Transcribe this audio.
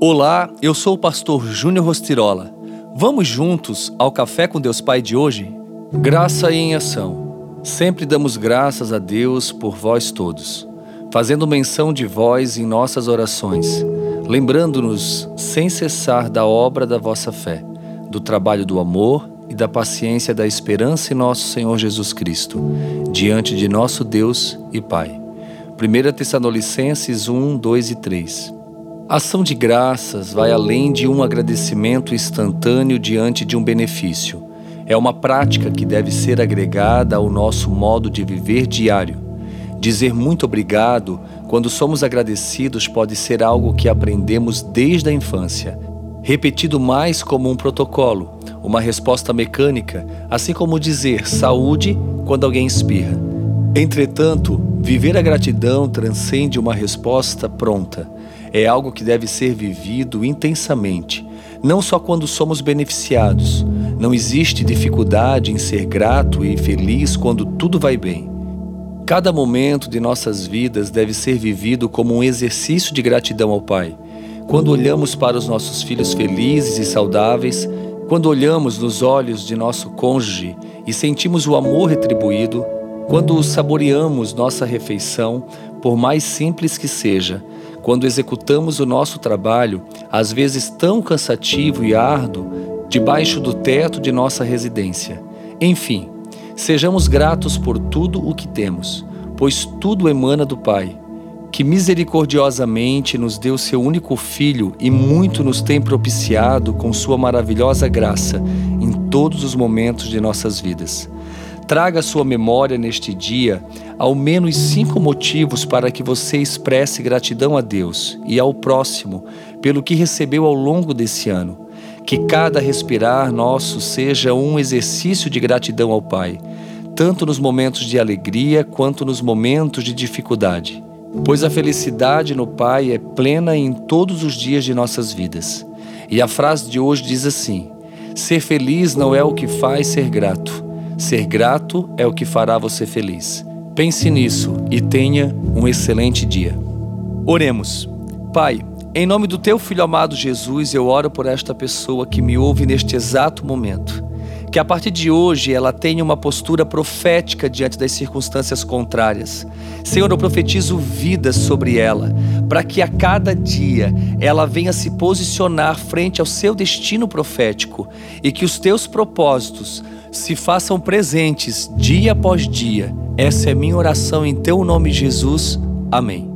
Olá, eu sou o pastor Júnior Rostirola. Vamos juntos ao Café com Deus Pai de hoje? Graça em ação. Sempre damos graças a Deus por vós todos, fazendo menção de vós em nossas orações, lembrando-nos sem cessar da obra da vossa fé, do trabalho do amor e da paciência da esperança em nosso Senhor Jesus Cristo, diante de nosso Deus e Pai. 1 Tessalonicenses 1, 2 e 3 Ação de graças vai além de um agradecimento instantâneo diante de um benefício. É uma prática que deve ser agregada ao nosso modo de viver diário. Dizer muito obrigado quando somos agradecidos pode ser algo que aprendemos desde a infância, repetido mais como um protocolo, uma resposta mecânica, assim como dizer saúde quando alguém espirra. Entretanto, viver a gratidão transcende uma resposta pronta é algo que deve ser vivido intensamente, não só quando somos beneficiados. Não existe dificuldade em ser grato e feliz quando tudo vai bem. Cada momento de nossas vidas deve ser vivido como um exercício de gratidão ao Pai. Quando olhamos para os nossos filhos felizes e saudáveis, quando olhamos nos olhos de nosso cônjuge e sentimos o amor retribuído, quando saboreamos nossa refeição, por mais simples que seja, quando executamos o nosso trabalho, às vezes tão cansativo e árduo, debaixo do teto de nossa residência. Enfim, sejamos gratos por tudo o que temos, pois tudo emana do Pai, que misericordiosamente nos deu seu único Filho e muito nos tem propiciado com sua maravilhosa graça em todos os momentos de nossas vidas. Traga à sua memória neste dia ao menos cinco motivos para que você expresse gratidão a Deus e ao próximo pelo que recebeu ao longo desse ano. Que cada respirar nosso seja um exercício de gratidão ao Pai, tanto nos momentos de alegria quanto nos momentos de dificuldade. Pois a felicidade no Pai é plena em todos os dias de nossas vidas. E a frase de hoje diz assim: Ser feliz não é o que faz ser grato Ser grato é o que fará você feliz. Pense nisso e tenha um excelente dia. Oremos. Pai, em nome do teu filho amado Jesus, eu oro por esta pessoa que me ouve neste exato momento. Que a partir de hoje ela tenha uma postura profética diante das circunstâncias contrárias. Senhor, eu profetizo vida sobre ela, para que a cada dia ela venha se posicionar frente ao seu destino profético e que os teus propósitos se façam presentes dia após dia. Essa é minha oração em teu nome, Jesus. Amém.